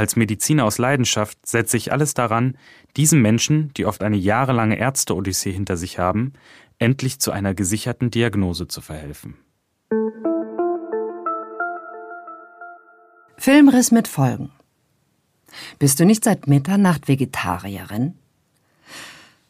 Als Mediziner aus Leidenschaft setze ich alles daran, diesen Menschen, die oft eine jahrelange Ärzte-Odyssee hinter sich haben, endlich zu einer gesicherten Diagnose zu verhelfen. Filmriss mit Folgen. Bist du nicht seit Mitternacht Vegetarierin?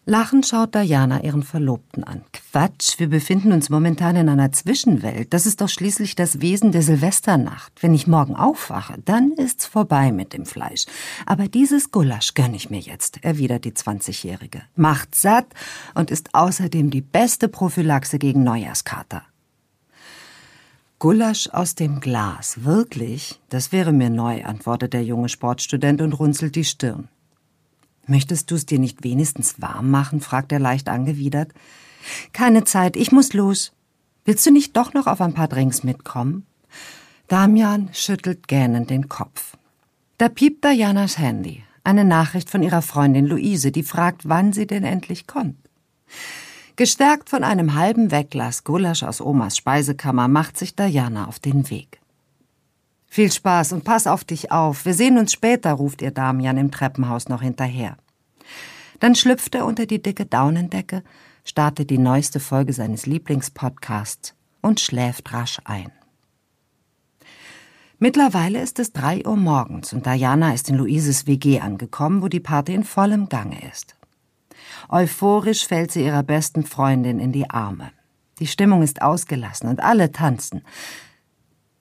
Lachend schaut Diana ihren Verlobten an. Quatsch, wir befinden uns momentan in einer Zwischenwelt. Das ist doch schließlich das Wesen der Silvesternacht. Wenn ich morgen aufwache, dann ist's vorbei mit dem Fleisch. Aber dieses Gulasch gönn ich mir jetzt, erwidert die 20-Jährige. Macht satt und ist außerdem die beste Prophylaxe gegen Neujahrskater. Gulasch aus dem Glas, wirklich? Das wäre mir neu, antwortet der junge Sportstudent und runzelt die Stirn. Möchtest du es dir nicht wenigstens warm machen? fragt er leicht angewidert. Keine Zeit, ich muss los. Willst du nicht doch noch auf ein paar Drinks mitkommen? Damian schüttelt gähnend den Kopf. Da piept Dianas Handy. Eine Nachricht von ihrer Freundin Luise, die fragt, wann sie denn endlich kommt. Gestärkt von einem halben Wegglas Gulasch aus Omas Speisekammer macht sich Diana auf den Weg. Viel Spaß und pass auf dich auf. Wir sehen uns später, ruft ihr Damian im Treppenhaus noch hinterher. Dann schlüpft er unter die dicke Daunendecke, startet die neueste Folge seines Lieblingspodcasts und schläft rasch ein. Mittlerweile ist es drei Uhr morgens und Diana ist in Luises WG angekommen, wo die Party in vollem Gange ist. Euphorisch fällt sie ihrer besten Freundin in die Arme. Die Stimmung ist ausgelassen und alle tanzen.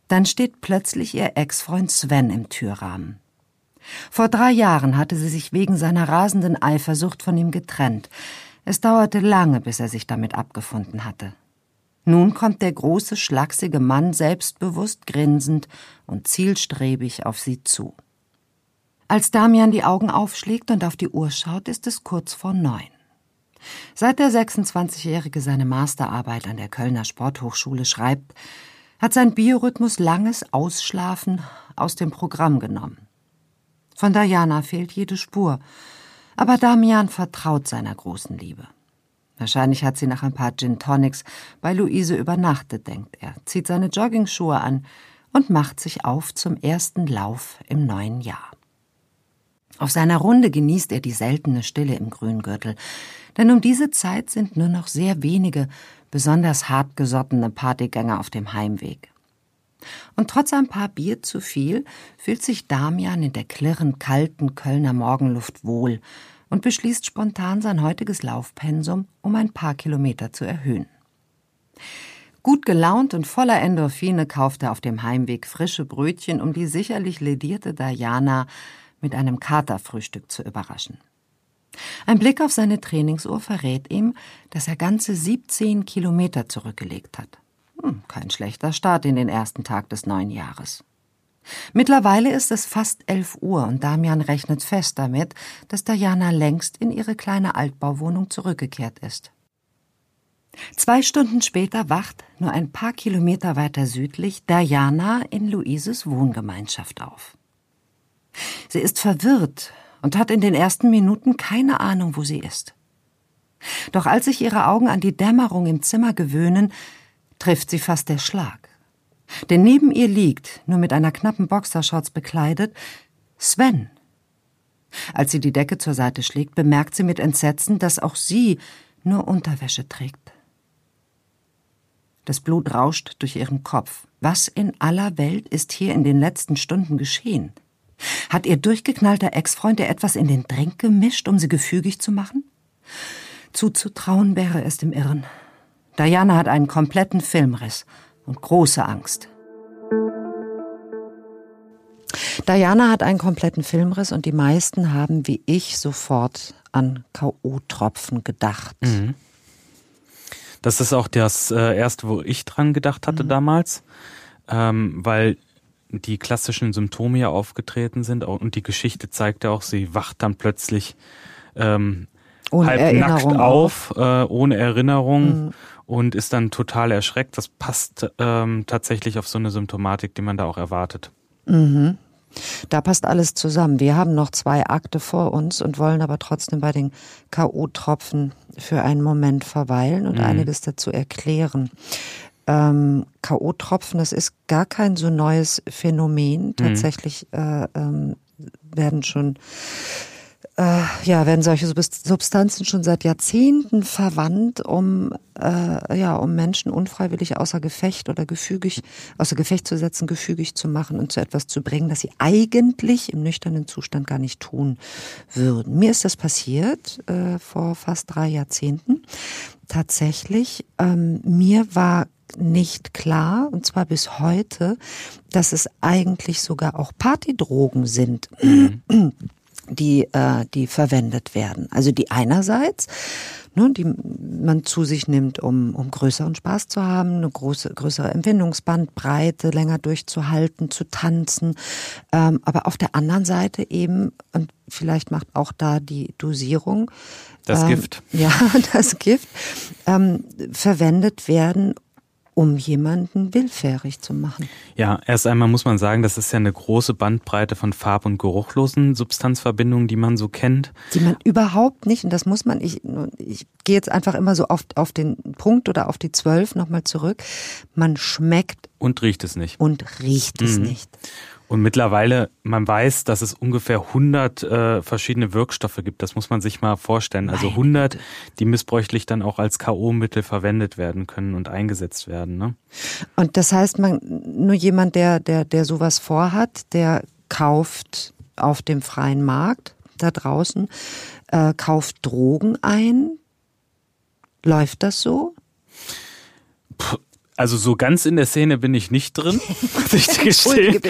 Dann steht plötzlich ihr Ex-Freund Sven im Türrahmen. Vor drei Jahren hatte sie sich wegen seiner rasenden Eifersucht von ihm getrennt. Es dauerte lange, bis er sich damit abgefunden hatte. Nun kommt der große, schlachsige Mann selbstbewusst grinsend und zielstrebig auf sie zu. Als Damian die Augen aufschlägt und auf die Uhr schaut, ist es kurz vor neun. Seit der 26-Jährige seine Masterarbeit an der Kölner Sporthochschule schreibt, hat sein Biorhythmus langes Ausschlafen aus dem Programm genommen. Von Diana fehlt jede Spur, aber Damian vertraut seiner großen Liebe. Wahrscheinlich hat sie nach ein paar Gin Tonics bei Luise übernachtet, denkt er, zieht seine Joggingschuhe an und macht sich auf zum ersten Lauf im neuen Jahr. Auf seiner Runde genießt er die seltene Stille im Grüngürtel, denn um diese Zeit sind nur noch sehr wenige besonders hartgesottene Partygänger auf dem Heimweg. Und trotz ein paar Bier zu viel fühlt sich Damian in der klirrend kalten Kölner Morgenluft wohl und beschließt spontan sein heutiges Laufpensum um ein paar Kilometer zu erhöhen. Gut gelaunt und voller Endorphine kauft er auf dem Heimweg frische Brötchen, um die sicherlich ledierte Diana mit einem Katerfrühstück zu überraschen. Ein Blick auf seine Trainingsuhr verrät ihm, dass er ganze 17 Kilometer zurückgelegt hat. Hm, kein schlechter Start in den ersten Tag des neuen Jahres. Mittlerweile ist es fast elf Uhr und Damian rechnet fest damit, dass Diana längst in ihre kleine Altbauwohnung zurückgekehrt ist. Zwei Stunden später wacht, nur ein paar Kilometer weiter südlich, Diana in Luises Wohngemeinschaft auf. Sie ist verwirrt und hat in den ersten Minuten keine Ahnung, wo sie ist. Doch als sich ihre Augen an die Dämmerung im Zimmer gewöhnen, trifft sie fast der Schlag. Denn neben ihr liegt, nur mit einer knappen Boxershorts bekleidet, Sven. Als sie die Decke zur Seite schlägt, bemerkt sie mit Entsetzen, dass auch sie nur Unterwäsche trägt. Das Blut rauscht durch ihren Kopf. Was in aller Welt ist hier in den letzten Stunden geschehen? Hat ihr durchgeknallter Ex-Freund ihr etwas in den Drink gemischt, um sie gefügig zu machen? Zuzutrauen wäre es dem Irren. Diana hat einen kompletten Filmriss und große Angst. Diana hat einen kompletten Filmriss und die meisten haben wie ich sofort an K.O.-Tropfen gedacht. Mhm. Das ist auch das äh, erste, wo ich dran gedacht hatte mhm. damals, ähm, weil die klassischen Symptome ja aufgetreten sind und die Geschichte zeigt ja auch, sie wacht dann plötzlich ähm, ohne halb nackt auf, äh, ohne Erinnerung mhm. und ist dann total erschreckt. Das passt ähm, tatsächlich auf so eine Symptomatik, die man da auch erwartet. Mhm. Da passt alles zusammen. Wir haben noch zwei Akte vor uns und wollen aber trotzdem bei den K.O.-Tropfen für einen Moment verweilen und mhm. einiges dazu erklären. Ähm, K.O.-Tropfen, das ist gar kein so neues Phänomen. Mhm. Tatsächlich äh, ähm, werden schon äh, ja, werden solche Substanzen schon seit Jahrzehnten verwandt, um äh, ja, um Menschen unfreiwillig außer Gefecht oder gefügig außer Gefecht zu setzen, gefügig zu machen und zu etwas zu bringen, das sie eigentlich im nüchternen Zustand gar nicht tun würden. Mir ist das passiert äh, vor fast drei Jahrzehnten. Tatsächlich, ähm, mir war nicht klar, und zwar bis heute, dass es eigentlich sogar auch Partydrogen sind. Mhm die, äh, die verwendet werden. Also die einerseits, ne, die man zu sich nimmt, um, um größeren Spaß zu haben, eine große, größere Empfindungsbandbreite, länger durchzuhalten, zu tanzen. Ähm, aber auf der anderen Seite eben, und vielleicht macht auch da die Dosierung, das ähm, Gift. Ja, das Gift, ähm, verwendet werden, um jemanden willfährig zu machen. Ja, erst einmal muss man sagen, das ist ja eine große Bandbreite von farb- und geruchlosen Substanzverbindungen, die man so kennt. Die man überhaupt nicht, und das muss man, ich, ich gehe jetzt einfach immer so auf, auf den Punkt oder auf die zwölf nochmal zurück. Man schmeckt. Und riecht es nicht. Und riecht es mhm. nicht. Und mittlerweile, man weiß, dass es ungefähr 100 äh, verschiedene Wirkstoffe gibt. Das muss man sich mal vorstellen. Also 100, die missbräuchlich dann auch als K.O.-Mittel verwendet werden können und eingesetzt werden. Ne? Und das heißt, man nur jemand, der, der, der sowas vorhat, der kauft auf dem freien Markt da draußen, äh, kauft Drogen ein. Läuft das so? Puh also so ganz in der Szene bin ich nicht drin, muss ich dir gestehen.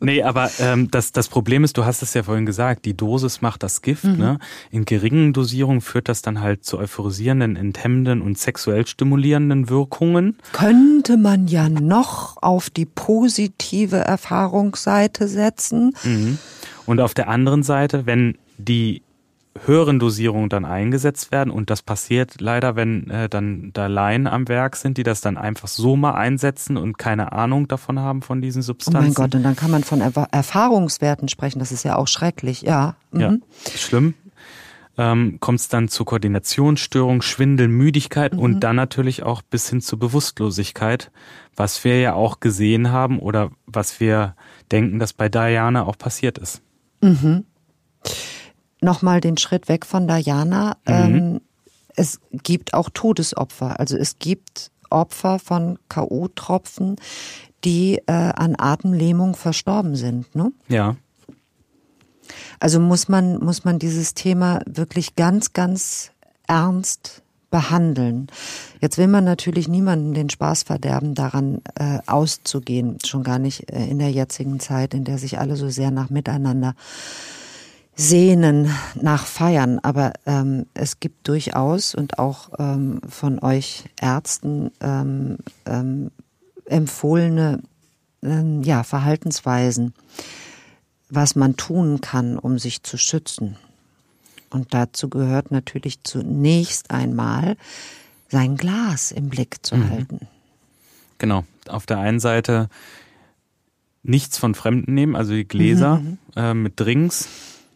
nee, aber ähm, das, das Problem ist, du hast es ja vorhin gesagt, die Dosis macht das Gift. Mhm. Ne? In geringen Dosierungen führt das dann halt zu euphorisierenden, enthemmenden und sexuell stimulierenden Wirkungen. Könnte man ja noch auf die positive Erfahrungsseite setzen. Mhm. Und auf der anderen Seite, wenn die höheren Dosierungen dann eingesetzt werden und das passiert leider, wenn äh, dann da Laien am Werk sind, die das dann einfach so mal einsetzen und keine Ahnung davon haben von diesen Substanzen. Oh mein Gott, und dann kann man von er Erfahrungswerten sprechen, das ist ja auch schrecklich, ja. Mhm. Ja, schlimm. Ähm, kommt es dann zu Koordinationsstörung, Schwindel, Müdigkeit mhm. und dann natürlich auch bis hin zur Bewusstlosigkeit, was wir ja auch gesehen haben oder was wir denken, dass bei Diana auch passiert ist. Mhm nochmal den Schritt weg von Diana. Mhm. Ähm, es gibt auch Todesopfer. Also es gibt Opfer von K.O.-Tropfen, die äh, an Atemlähmung verstorben sind. Ne? Ja. Also muss man, muss man dieses Thema wirklich ganz, ganz ernst behandeln. Jetzt will man natürlich niemanden den Spaß verderben, daran äh, auszugehen, schon gar nicht äh, in der jetzigen Zeit, in der sich alle so sehr nach Miteinander sehnen nach Feiern, aber ähm, es gibt durchaus und auch ähm, von euch Ärzten ähm, ähm, empfohlene ähm, ja, Verhaltensweisen, was man tun kann, um sich zu schützen. Und dazu gehört natürlich zunächst einmal sein Glas im Blick zu mhm. halten. Genau. Auf der einen Seite nichts von Fremden nehmen, also die Gläser mhm. äh, mit Drinks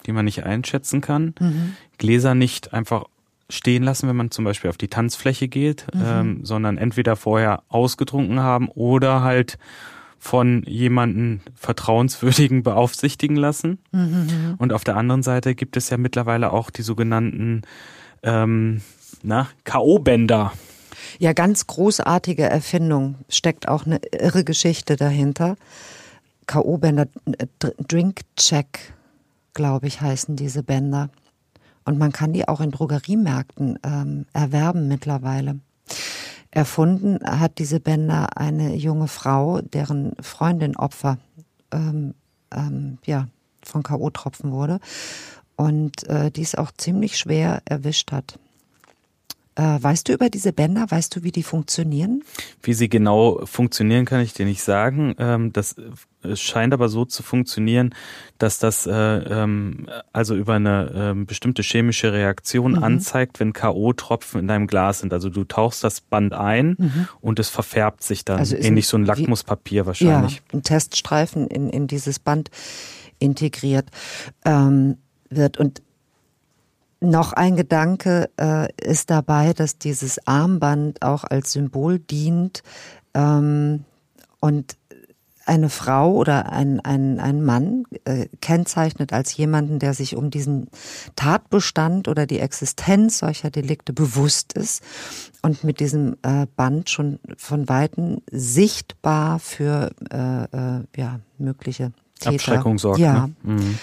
die man nicht einschätzen kann. Mhm. Gläser nicht einfach stehen lassen, wenn man zum Beispiel auf die Tanzfläche geht, mhm. ähm, sondern entweder vorher ausgetrunken haben oder halt von jemanden vertrauenswürdigen beaufsichtigen lassen. Mhm. Und auf der anderen Seite gibt es ja mittlerweile auch die sogenannten ähm, K.O.-Bänder. Ja, ganz großartige Erfindung. Steckt auch eine irre Geschichte dahinter. K.O.-Bänder, äh, Drink Check glaube ich, heißen diese Bänder. Und man kann die auch in Drogeriemärkten ähm, erwerben mittlerweile. Erfunden hat diese Bänder eine junge Frau, deren Freundin Opfer ähm, ähm, ja, von K.O.-Tropfen wurde und äh, die es auch ziemlich schwer erwischt hat. Äh, weißt du über diese Bänder? Weißt du, wie die funktionieren? Wie sie genau funktionieren, kann ich dir nicht sagen. Ähm, das äh, scheint aber so zu funktionieren, dass das äh, ähm, also über eine ähm, bestimmte chemische Reaktion mhm. anzeigt, wenn K.O.-Tropfen in deinem Glas sind. Also du tauchst das Band ein mhm. und es verfärbt sich dann. Also Ähnlich ein, so ein Lackmuspapier wahrscheinlich. Ja, ein Teststreifen in, in dieses Band integriert ähm, wird. Und noch ein Gedanke äh, ist dabei, dass dieses Armband auch als Symbol dient ähm, und eine Frau oder ein, ein, ein Mann äh, kennzeichnet als jemanden, der sich um diesen Tatbestand oder die Existenz solcher Delikte bewusst ist und mit diesem äh, Band schon von Weitem sichtbar für äh, äh, ja, mögliche Täter, Abschreckung sorgt. Ja, ne? mhm.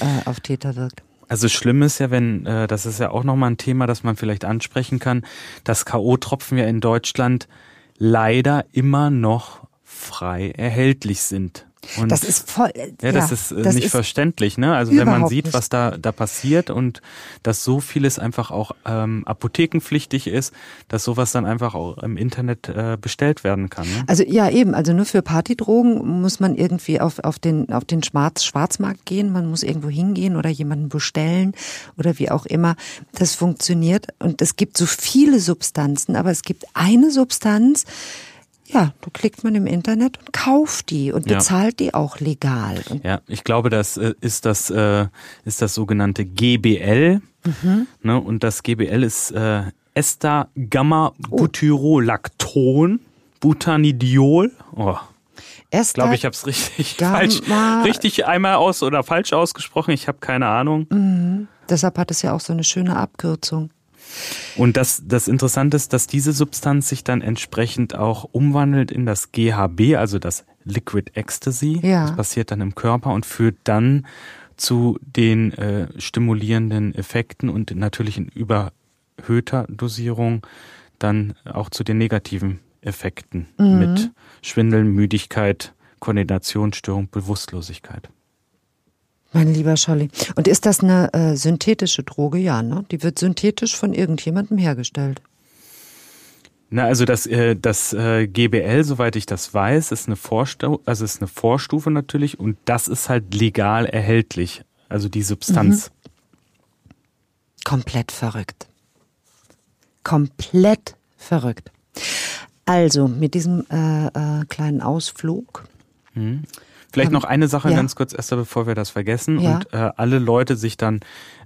äh, auf Täter wirkt. Also schlimm ist ja, wenn, äh, das ist ja auch nochmal ein Thema, das man vielleicht ansprechen kann, dass K.O.-Tropfen ja in Deutschland leider immer noch frei erhältlich sind. Und das ist voll. Ja, ja das ist äh, das nicht ist verständlich, ne? Also wenn man sieht, nicht. was da da passiert und dass so vieles einfach auch ähm, apothekenpflichtig ist, dass sowas dann einfach auch im Internet äh, bestellt werden kann. Ne? Also ja eben, also nur für Partydrogen muss man irgendwie auf auf den auf den Schwarz Schwarzmarkt gehen, man muss irgendwo hingehen oder jemanden bestellen oder wie auch immer. Das funktioniert und es gibt so viele Substanzen, aber es gibt eine Substanz, ja, du klickt man im Internet und kauft die und bezahlt ja. die auch legal. Und ja, ich glaube, das äh, ist das äh, ist das sogenannte GBL. Mhm. Ne, und das GBL ist äh, Ester Gamma Butyrolacton Butanidiol. Oh. Ich glaube, ich habe es richtig falsch, richtig einmal aus oder falsch ausgesprochen. Ich habe keine Ahnung. Mhm. Deshalb hat es ja auch so eine schöne Abkürzung. Und das, das Interessante ist, dass diese Substanz sich dann entsprechend auch umwandelt in das GHB, also das Liquid Ecstasy. Ja. Das passiert dann im Körper und führt dann zu den äh, stimulierenden Effekten und natürlich in überhöhter Dosierung dann auch zu den negativen Effekten mhm. mit Schwindeln, Müdigkeit, Koordinationsstörung, Bewusstlosigkeit. Mein lieber Scholli. Und ist das eine äh, synthetische Droge? Ja, ne? Die wird synthetisch von irgendjemandem hergestellt. Na, also das, äh, das äh, GBL, soweit ich das weiß, ist eine Vorstufe, also ist eine Vorstufe natürlich und das ist halt legal erhältlich. Also die Substanz. Mhm. Komplett verrückt. Komplett verrückt. Also mit diesem äh, äh, kleinen Ausflug. Mhm. Vielleicht noch eine Sache ja. ganz kurz, Esther, bevor wir das vergessen ja. und äh, alle Leute sich dann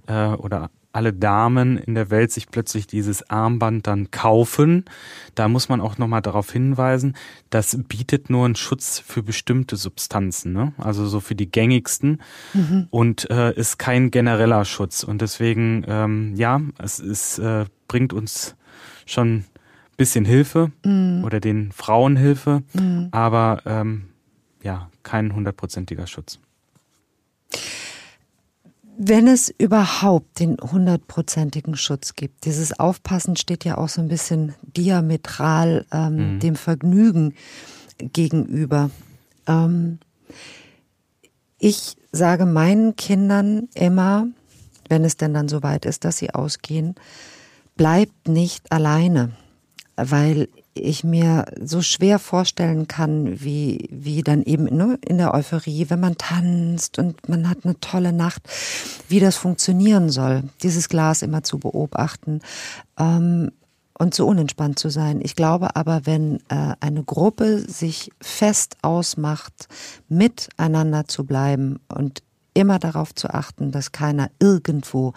äh, oder alle Damen in der Welt sich plötzlich dieses Armband dann kaufen. Da muss man auch nochmal darauf hinweisen, das bietet nur einen Schutz für bestimmte Substanzen, ne? also so für die gängigsten mhm. und äh, ist kein genereller Schutz. Und deswegen, ähm, ja, es ist, äh, bringt uns schon bisschen Hilfe mhm. oder den Frauen Hilfe, mhm. aber ähm, ja, kein hundertprozentiger Schutz. Wenn es überhaupt den hundertprozentigen Schutz gibt, dieses Aufpassen steht ja auch so ein bisschen diametral ähm, mhm. dem Vergnügen gegenüber. Ähm, ich sage meinen Kindern immer, wenn es denn dann soweit ist, dass sie ausgehen, bleibt nicht alleine, weil ich mir so schwer vorstellen kann, wie, wie dann eben ne, in der Euphorie, wenn man tanzt und man hat eine tolle Nacht, wie das funktionieren soll, dieses Glas immer zu beobachten ähm, und so unentspannt zu sein. Ich glaube aber, wenn äh, eine Gruppe sich fest ausmacht, miteinander zu bleiben und immer darauf zu achten, dass keiner irgendwo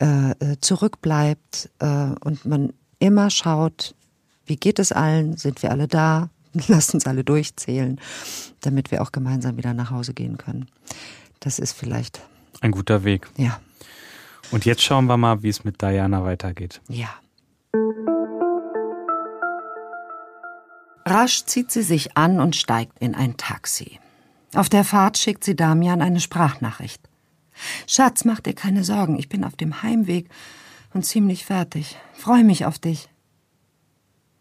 äh, äh zurückbleibt äh, und man immer schaut, wie geht es allen? Sind wir alle da? Lasst uns alle durchzählen, damit wir auch gemeinsam wieder nach Hause gehen können. Das ist vielleicht ein guter Weg. Ja. Und jetzt schauen wir mal, wie es mit Diana weitergeht. Ja. Rasch zieht sie sich an und steigt in ein Taxi. Auf der Fahrt schickt sie Damian eine Sprachnachricht. Schatz, mach dir keine Sorgen, ich bin auf dem Heimweg und ziemlich fertig. Freue mich auf dich.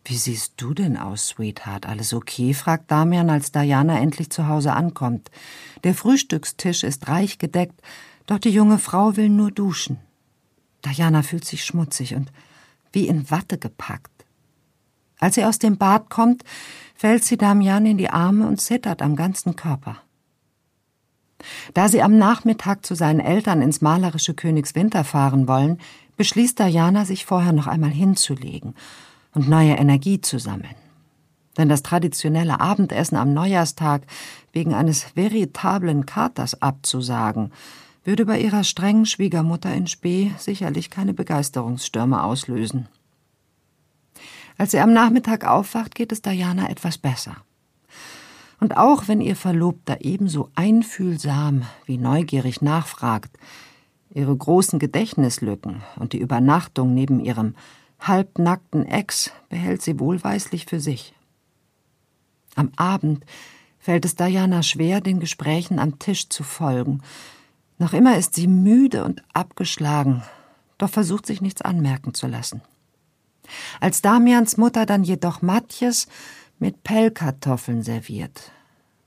Wie siehst du denn aus, Sweetheart? Alles okay? fragt Damian, als Diana endlich zu Hause ankommt. Der Frühstückstisch ist reich gedeckt, doch die junge Frau will nur duschen. Diana fühlt sich schmutzig und wie in Watte gepackt. Als sie aus dem Bad kommt, fällt sie Damian in die Arme und zittert am ganzen Körper. Da sie am Nachmittag zu seinen Eltern ins malerische Königswinter fahren wollen, beschließt Diana, sich vorher noch einmal hinzulegen und neue Energie zu sammeln. Denn das traditionelle Abendessen am Neujahrstag wegen eines veritablen Katers abzusagen, würde bei ihrer strengen Schwiegermutter in Spee sicherlich keine Begeisterungsstürme auslösen. Als sie am Nachmittag aufwacht, geht es Diana etwas besser. Und auch wenn ihr Verlobter ebenso einfühlsam wie neugierig nachfragt, ihre großen Gedächtnislücken und die Übernachtung neben ihrem halbnackten Ex behält sie wohlweislich für sich. Am Abend fällt es Diana schwer, den Gesprächen am Tisch zu folgen. Noch immer ist sie müde und abgeschlagen, doch versucht sich nichts anmerken zu lassen. Als Damians Mutter dann jedoch Matjes mit Pellkartoffeln serviert,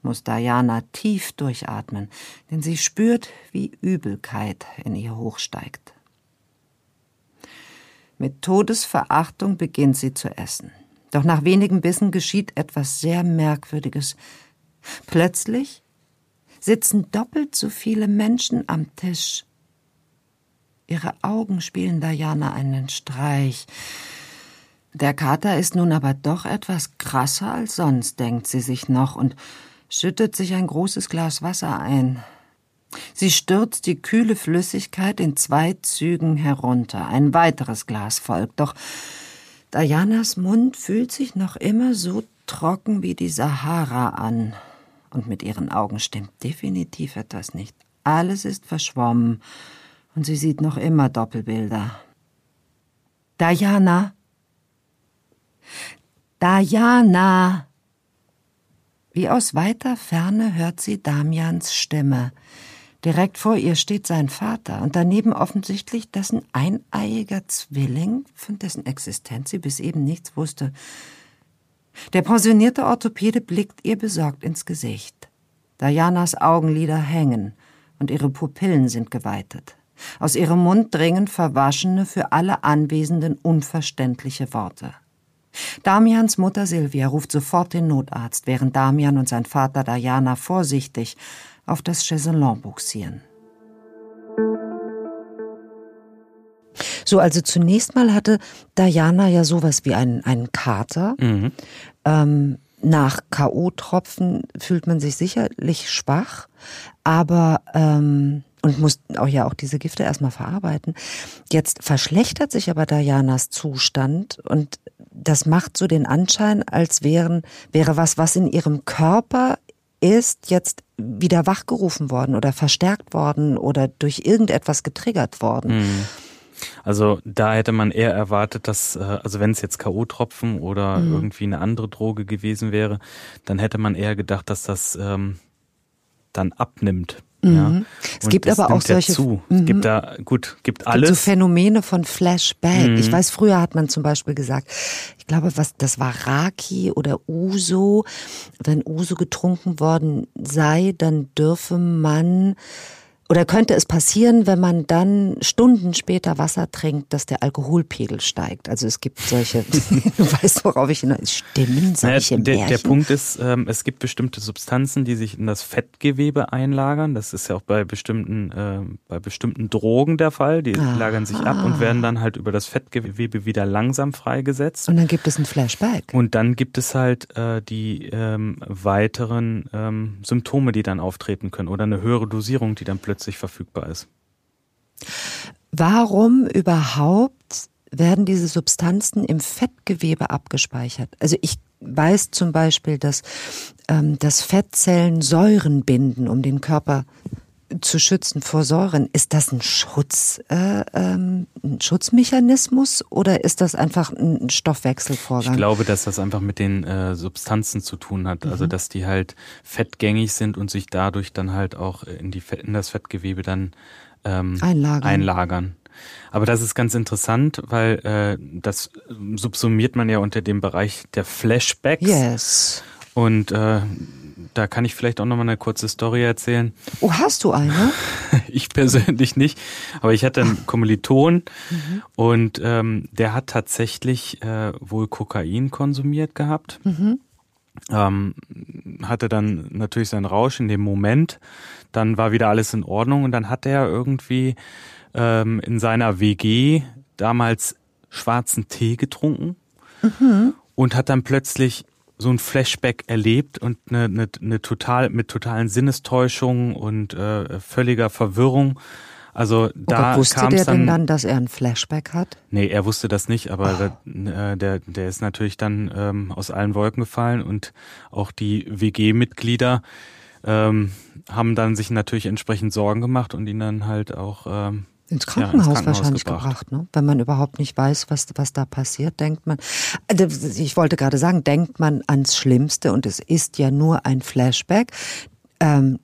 muss Diana tief durchatmen, denn sie spürt, wie Übelkeit in ihr hochsteigt. Mit Todesverachtung beginnt sie zu essen. Doch nach wenigen Bissen geschieht etwas sehr Merkwürdiges. Plötzlich sitzen doppelt so viele Menschen am Tisch. Ihre Augen spielen Diana einen Streich. Der Kater ist nun aber doch etwas krasser als sonst, denkt sie sich noch und schüttet sich ein großes Glas Wasser ein. Sie stürzt die kühle Flüssigkeit in zwei Zügen herunter. Ein weiteres Glas folgt, doch Dianas Mund fühlt sich noch immer so trocken wie die Sahara an. Und mit ihren Augen stimmt definitiv etwas nicht. Alles ist verschwommen und sie sieht noch immer Doppelbilder. Diana, Diana! Wie aus weiter Ferne hört sie Damians Stimme. Direkt vor ihr steht sein Vater und daneben offensichtlich dessen eineiiger Zwilling, von dessen Existenz sie bis eben nichts wusste. Der pensionierte Orthopäde blickt ihr besorgt ins Gesicht. Dianas Augenlider hängen und ihre Pupillen sind geweitet. Aus ihrem Mund dringen verwaschene, für alle Anwesenden unverständliche Worte. Damians Mutter Silvia ruft sofort den Notarzt, während Damian und sein Vater Diana vorsichtig auf das Chaiselon buxieren. So, also zunächst mal hatte Diana ja sowas wie einen, einen Kater. Mhm. Ähm, nach K.O.-Tropfen fühlt man sich sicherlich schwach, aber ähm, und muss auch ja auch diese Gifte erstmal verarbeiten. Jetzt verschlechtert sich aber Dianas Zustand und das macht so den Anschein, als wären, wäre was, was in ihrem Körper ist, jetzt wieder wachgerufen worden oder verstärkt worden oder durch irgendetwas getriggert worden. Mhm. Also da hätte man eher erwartet, dass, äh, also wenn es jetzt K.O.-Tropfen oder mhm. irgendwie eine andere Droge gewesen wäre, dann hätte man eher gedacht, dass das ähm, dann abnimmt. Ja. Mhm. Es gibt aber auch solche. Zu. Es gibt mhm. da, gut, gibt alles. Gibt so Phänomene von Flashback. Mhm. Ich weiß, früher hat man zum Beispiel gesagt, ich glaube, was, das war Raki oder Uso. Wenn Uso getrunken worden sei, dann dürfe man oder könnte es passieren, wenn man dann Stunden später Wasser trinkt, dass der Alkoholpegel steigt? Also es gibt solche, du weißt, worauf ich hinaus, stimmen solche naja, der, der Punkt ist, ähm, es gibt bestimmte Substanzen, die sich in das Fettgewebe einlagern. Das ist ja auch bei bestimmten, äh, bei bestimmten Drogen der Fall. Die Aha. lagern sich ab und werden dann halt über das Fettgewebe wieder langsam freigesetzt. Und dann gibt es ein Flashback. Und dann gibt es halt äh, die ähm, weiteren ähm, Symptome, die dann auftreten können oder eine höhere Dosierung, die dann plötzlich plötzlich verfügbar ist. Warum überhaupt werden diese Substanzen im Fettgewebe abgespeichert? Also ich weiß zum Beispiel, dass, ähm, dass Fettzellen Säuren binden, um den Körper zu schützen vor Säuren. Ist das ein Schutz, äh, ähm, ein Schutzmechanismus oder ist das einfach ein Stoffwechselvorgang? Ich glaube, dass das einfach mit den äh, Substanzen zu tun hat. Also, mhm. Also dass die halt fettgängig sind und sich dadurch dann halt auch in die in das Fettgewebe dann ähm, einlagern. einlagern. Aber das ist ganz interessant, weil äh, das subsumiert man ja unter dem Bereich der Flashbacks. Yes. Und äh, da kann ich vielleicht auch noch mal eine kurze Story erzählen. Oh, hast du eine? ich persönlich nicht, aber ich hatte einen Kommiliton mhm. und ähm, der hat tatsächlich äh, wohl Kokain konsumiert gehabt. Mhm. Ähm, hatte dann natürlich seinen Rausch in dem Moment. Dann war wieder alles in Ordnung und dann hat er irgendwie ähm, in seiner WG damals schwarzen Tee getrunken mhm. und hat dann plötzlich so ein Flashback erlebt und eine, eine, eine total mit totalen Sinnestäuschungen und äh, völliger Verwirrung. Also da oh wusste der dann, denn dann, dass er ein Flashback hat? Nee, er wusste das nicht, aber Oh. der, äh, der, der ist natürlich dann ähm, aus allen Wolken gefallen und auch die WG-Mitglieder ähm, haben dann sich natürlich entsprechend Sorgen gemacht und ihn dann halt auch ähm, Ins ja, Krankenhaus, Krankenhaus wahrscheinlich gebracht. gebracht, ne? Wenn man überhaupt nicht weiß, was, was da passiert, denkt man. Also, Ich wollte gerade sagen, denkt man ans Schlimmste und es ist ja nur ein Flashback. Ähm,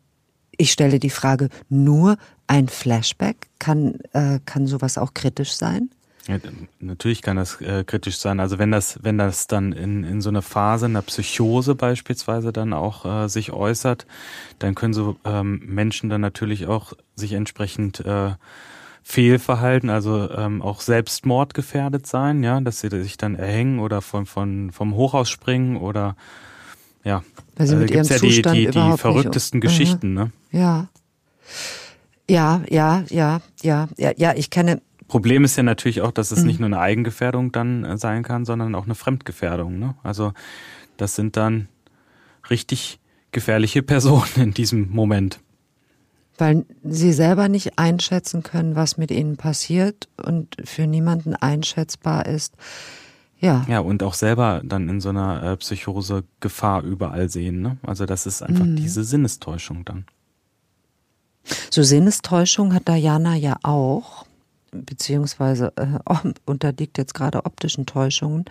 ich stelle die Frage, nur ein Flashback? Kann, äh, kann sowas auch kritisch sein? Ja, natürlich kann das äh, kritisch sein. Also wenn das, wenn das dann in, in so einer Phase, einer Psychose beispielsweise dann auch äh, sich äußert, dann können so ähm, Menschen dann natürlich auch sich entsprechend äh, fehlverhalten, also ähm, auch selbstmordgefährdet sein, ja, dass sie sich dann erhängen oder von, von vom Hochhaus springen oder ja, Weil sie Also mit gibt's ihrem ja die, Zustand die, die nicht- verrücktesten Mhm. Geschichten, ne? Ja. Ja, ja, ja, ja, ja, ja, ich kenne, Problem ist ja natürlich auch, dass es Mhm. nicht nur eine Eigengefährdung dann äh, sein kann, sondern auch eine Fremdgefährdung. Ne? Also das sind dann richtig gefährliche Personen in diesem Moment. Weil sie selber nicht einschätzen können, was mit ihnen passiert und für niemanden einschätzbar ist. Ja, Ja, und auch selber dann in so einer äh, Psychose Gefahr überall sehen. Ne? Also das ist einfach Mhm. diese Sinnestäuschung dann. so Sinnestäuschung hat Diana ja auch, beziehungsweise äh, unterliegt jetzt gerade optischen Täuschungen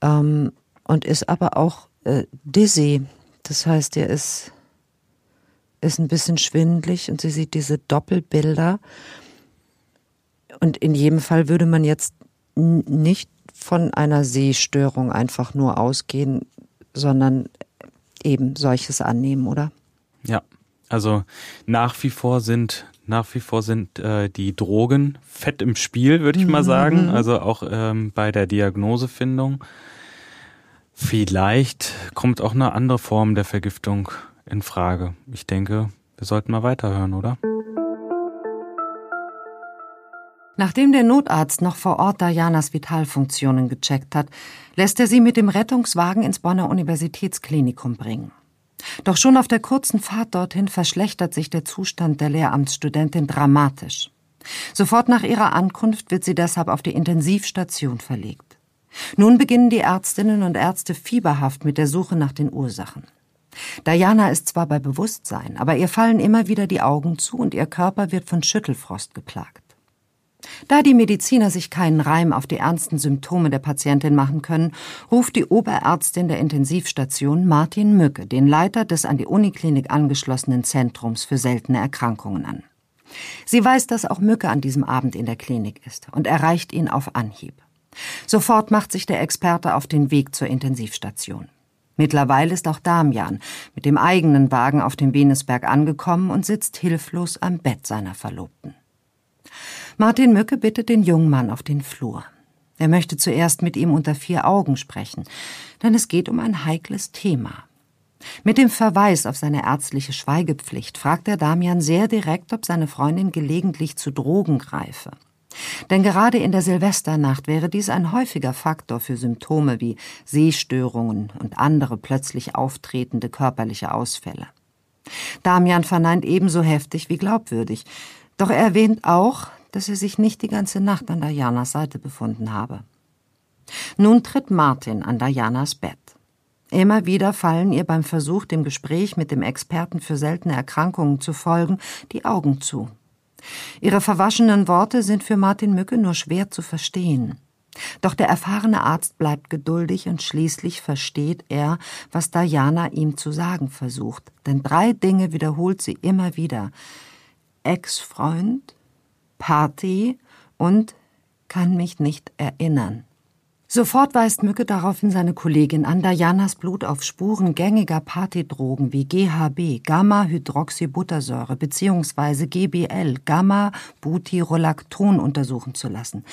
ähm, und ist aber auch äh, dizzy. Das heißt, er ist, ist ein bisschen schwindlig und sie sieht diese Doppelbilder. Und in jedem Fall würde man jetzt nicht von einer Sehstörung einfach nur ausgehen, sondern eben solches annehmen, oder? Ja, also nach wie vor sind nach wie vor sind äh, die Drogen fett im Spiel, würde ich mal sagen. Also auch ähm, bei der Diagnosefindung. Vielleicht kommt auch eine andere Form der Vergiftung in Frage. Ich denke, wir sollten mal weiterhören, oder? Nachdem der Notarzt noch vor Ort Dianas Vitalfunktionen gecheckt hat, lässt er sie mit dem Rettungswagen ins Bonner Universitätsklinikum bringen. Doch schon auf der kurzen Fahrt dorthin verschlechtert sich der Zustand der Lehramtsstudentin dramatisch. Sofort nach ihrer Ankunft wird sie deshalb auf die Intensivstation verlegt. Nun beginnen die Ärztinnen und Ärzte fieberhaft mit der Suche nach den Ursachen. Diana ist zwar bei Bewusstsein, aber ihr fallen immer wieder die Augen zu und ihr Körper wird von Schüttelfrost geplagt. Da die Mediziner sich keinen Reim auf die ernsten Symptome der Patientin machen können, ruft die Oberärztin der Intensivstation Martin Mücke den Leiter des an die Uniklinik angeschlossenen Zentrums für seltene Erkrankungen an. Sie weiß, dass auch Mücke an diesem Abend in der Klinik ist und erreicht ihn auf Anhieb. Sofort macht sich der Experte auf den Weg zur Intensivstation. Mittlerweile ist auch Damian mit dem eigenen Wagen auf dem Venusberg angekommen und sitzt hilflos am Bett seiner Verlobten. Martin Mücke bittet den jungen Mann auf den Flur. Er möchte zuerst mit ihm unter vier Augen sprechen, denn es geht um ein heikles Thema. Mit dem Verweis auf seine ärztliche Schweigepflicht fragt er Damian sehr direkt, ob seine Freundin gelegentlich zu Drogen greife. Denn gerade in der Silvesternacht wäre dies ein häufiger Faktor für Symptome wie Sehstörungen und andere plötzlich auftretende körperliche Ausfälle. Damian verneint ebenso heftig wie glaubwürdig, doch er erwähnt auch, dass er sich nicht die ganze Nacht an Dianas Seite befunden habe. Nun tritt Martin an Dianas Bett. Immer wieder fallen ihr beim Versuch, dem Gespräch mit dem Experten für seltene Erkrankungen zu folgen, die Augen zu. Ihre verwaschenen Worte sind für Martin Mücke nur schwer zu verstehen. Doch der erfahrene Arzt bleibt geduldig und schließlich versteht er, was Diana ihm zu sagen versucht. Denn drei Dinge wiederholt sie immer wieder. Ex-Freund, Party und kann mich nicht erinnern. Sofort weist Mücke daraufhin seine Kollegin an, Dianas Blut auf Spuren gängiger Partydrogen wie GHB, Gamma-Hydroxybuttersäure bzw. GBL, Gamma-Butyrolacton untersuchen zu lassen.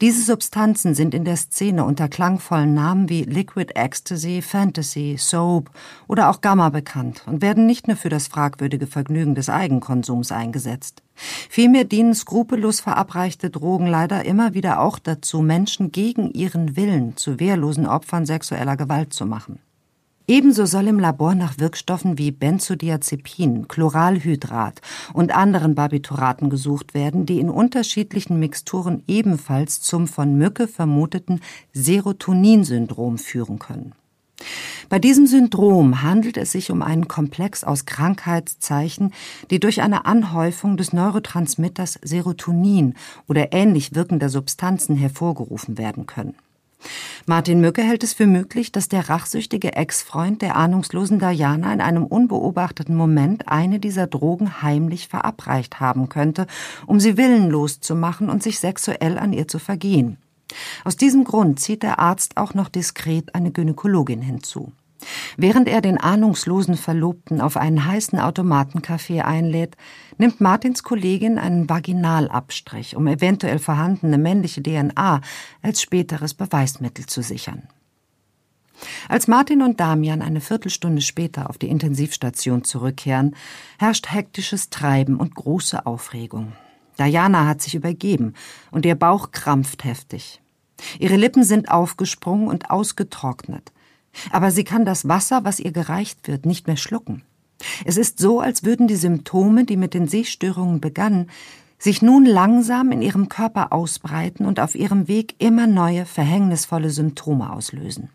Diese Substanzen sind in der Szene unter klangvollen Namen wie Liquid Ecstasy, Fantasy, Soap oder auch Gamma bekannt und werden nicht nur für das fragwürdige Vergnügen des Eigenkonsums eingesetzt. Vielmehr dienen skrupellos verabreichte Drogen leider immer wieder auch dazu, Menschen gegen ihren Willen zu wehrlosen Opfern sexueller Gewalt zu machen. Ebenso soll im Labor nach Wirkstoffen wie Benzodiazepin, Chloralhydrat und anderen Barbituraten gesucht werden, die in unterschiedlichen Mixturen ebenfalls zum von Mücke vermuteten Serotoninsyndrom führen können. Bei diesem Syndrom handelt es sich um einen Komplex aus Krankheitszeichen, die durch eine Anhäufung des Neurotransmitters Serotonin oder ähnlich wirkender Substanzen hervorgerufen werden können. Martin Mücke hält es für möglich, dass der rachsüchtige Ex-Freund der ahnungslosen Diana in einem unbeobachteten Moment eine dieser Drogen heimlich verabreicht haben könnte, um sie willenlos zu machen und sich sexuell an ihr zu vergehen. Aus diesem Grund zieht der Arzt auch noch diskret eine Gynäkologin hinzu. Während er den ahnungslosen Verlobten auf einen heißen Automatenkaffee einlädt, nimmt Martins Kollegin einen Vaginalabstrich, um eventuell vorhandene männliche DNA als späteres Beweismittel zu sichern. Als Martin und Damian eine Viertelstunde später auf die Intensivstation zurückkehren, herrscht hektisches Treiben und große Aufregung. Diana hat sich übergeben und ihr Bauch krampft heftig. Ihre Lippen sind aufgesprungen und ausgetrocknet. Aber sie kann das Wasser, was ihr gereicht wird, nicht mehr schlucken. Es ist so, als würden die Symptome, die mit den Sehstörungen begannen, sich nun langsam in ihrem Körper ausbreiten und auf ihrem Weg immer neue, verhängnisvolle Symptome auslösen.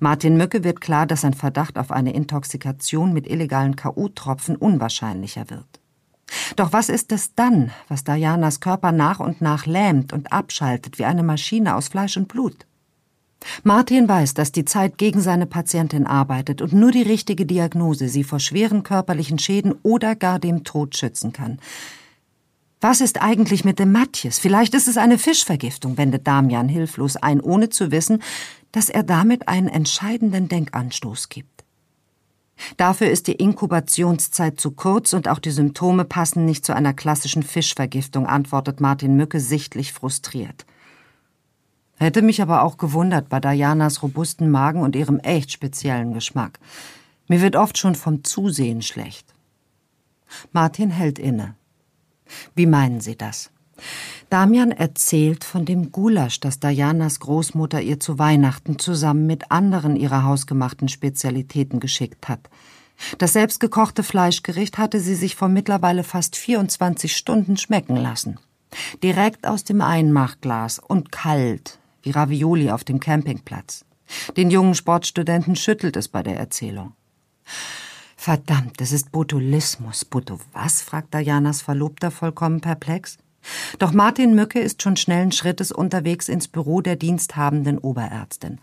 Martin Mücke wird klar, dass ein Verdacht auf eine Intoxikation mit illegalen Ku-Tropfen unwahrscheinlicher wird. Doch was ist es dann, was Dianas Körper nach und nach lähmt und abschaltet wie eine Maschine aus Fleisch und Blut? Martin weiß, dass die Zeit gegen seine Patientin arbeitet und nur die richtige Diagnose sie vor schweren körperlichen Schäden oder gar dem Tod schützen kann. Was ist eigentlich mit dem Matthias? Vielleicht ist es eine Fischvergiftung, wendet Damian hilflos ein, ohne zu wissen, dass er damit einen entscheidenden Denkanstoß gibt. Dafür ist die Inkubationszeit zu kurz und auch die Symptome passen nicht zu einer klassischen Fischvergiftung, antwortet Martin Mücke sichtlich frustriert. Hätte mich aber auch gewundert bei Dianas robusten Magen und ihrem echt speziellen Geschmack. Mir wird oft schon vom Zusehen schlecht. Martin hält inne. Wie meinen Sie das? Damian erzählt von dem Gulasch, das Dianas Großmutter ihr zu Weihnachten zusammen mit anderen ihrer hausgemachten Spezialitäten geschickt hat. Das selbstgekochte Fleischgericht hatte sie sich vor mittlerweile fast 24 Stunden schmecken lassen. Direkt aus dem Einmachglas und kalt, wie Ravioli auf dem Campingplatz. Den jungen Sportstudenten schüttelt es bei der Erzählung. Verdammt, das ist Botulismus. Boto was? fragt Dianas Verlobter vollkommen perplex. Doch Martin Mücke ist schon schnellen Schrittes unterwegs ins Büro der diensthabenden Oberärztin.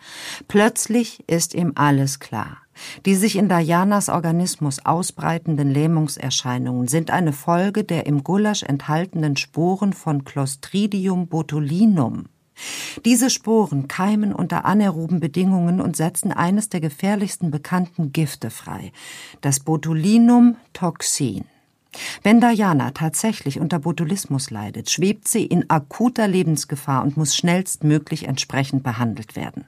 Plötzlich ist ihm alles klar. Die sich in Dianas Organismus ausbreitenden Lähmungserscheinungen sind eine Folge der im Gulasch enthaltenen Sporen von Clostridium botulinum. Diese Sporen keimen unter anaeroben Bedingungen und setzen eines der gefährlichsten bekannten Gifte frei, das Botulinum-Toxin. Wenn Diana tatsächlich unter Botulismus leidet, schwebt sie in akuter Lebensgefahr und muss schnellstmöglich entsprechend behandelt werden.